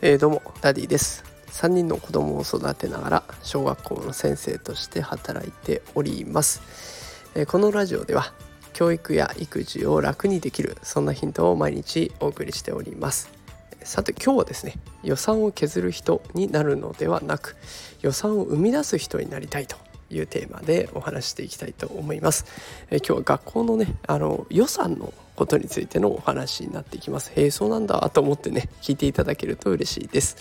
えー、どうもダディです。3人の子供を育てながら小学校の先生として働いております、えー、このラジオでは教育や育児を楽にできるそんなヒントを毎日お送りしております。さて今日はですね予算を削る人になるのではなく予算を生み出す人になりたいというテーマでお話していきたいと思います。え今日は学校のねあの予算のことについてのお話になっていきます。へえそうなんだと思ってね聞いていただけると嬉しいです。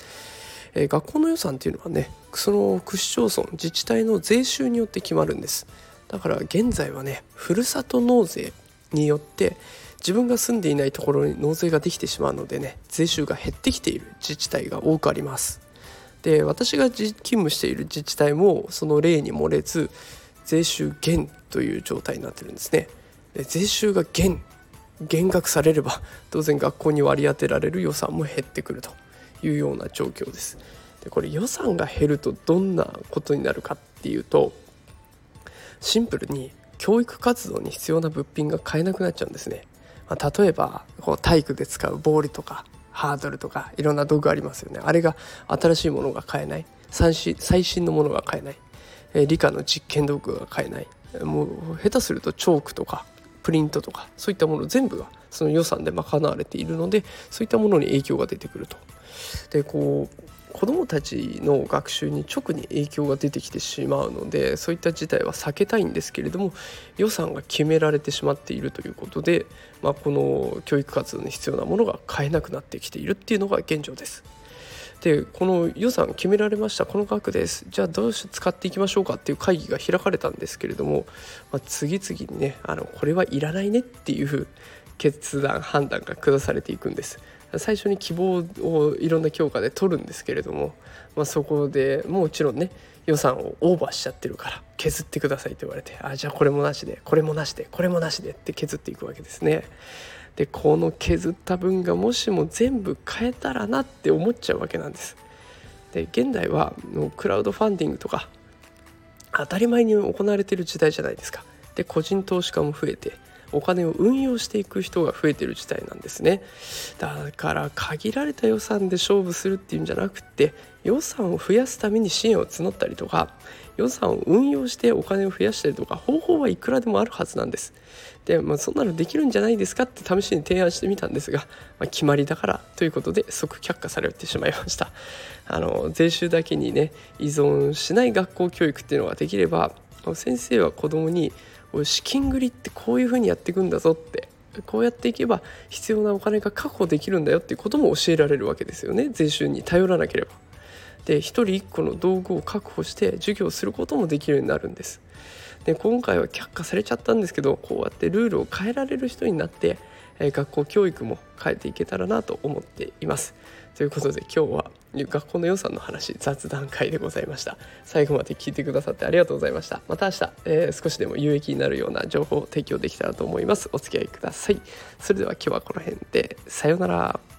えー、学校の予算っていうのはねその区市町村自治体の税収によって決まるんです。だから現在はねふるさと納税によって自分が住んでいないところに納税ができてしまうのでね税収が減ってきている自治体が多くあります。で私が勤務している自治体もその例に漏れず税収減という状態になってるんですね。で税収が減減額されれば当然学校に割り当てられる予算も減ってくるというような状況です。でこれ予算が減るとどんなことになるかっていうとシンプルに教育活動に必要な物品が買えなくなっちゃうんですね。まあ、例えばこう体育で使うボールとかハードルとかいろんな道具ありますよねあれが新しいものが買えない最新のものが買えない、えー、理科の実験道具が買えないもう下手するとチョークとかプリントとかそういったもの全部がその予算で賄われているのでそういったものに影響が出てくると。でこう子どもたちの学習に直に影響が出てきてしまうのでそういった事態は避けたいんですけれども予算が決められてしまっているということで、まあ、この教育活動に必要なものが買えなくなってきているっていうのが現状です。でこの予算決められましたこの額ですじゃあどうして使っていきましょうかっていう会議が開かれたんですけれども、まあ、次々にねあのこれはいらないねっていう決断判断が下されていくんです。最初に希望をいろんな教科で取るんですけれども、まあ、そこでもちろんね予算をオーバーしちゃってるから削ってくださいと言われてあじゃあこれもなしでこれもなしでこれもなしでって削っていくわけですね。でこの削った分がもしも全部変えたらなって思っちゃうわけなんです。で現代はのクラウドファンディングとか当たり前に行われている時代じゃないですか。で個人投資家も増えてお金を運用していく人が増えてる事態なんですね。だから限られた予算で勝負するっていうんじゃなくて予算を増やすために支援を募ったりとか予算を運用してお金を増やしたりとか方法はいくらでもあるはずなんです。で、まあ、そんなのできるんじゃないですかって試しに提案してみたんですが、まあ、決まりだからということで即却下されてしまいました。あの税収だけにね依存しない学校教育っていうのができれば先生は子供に資金繰りってこういうふうにやっていくんだぞってこうやっていけば必要なお金が確保できるんだよっていうことも教えられるわけですよね税収に頼らなければ。で1人1個の道具を確保して授業することもできるようになるんです。で今回は却下されちゃったんですけどこうやってルールを変えられる人になって、え学校教育も変えていけたらなと思っています。ということで今日は学校の予算の話雑談会でございました。最後まで聞いてくださってありがとうございました。また明日、えー、少しでも有益になるような情報を提供できたらと思います。お付き合いください。それでは今日はこの辺で。さようなら。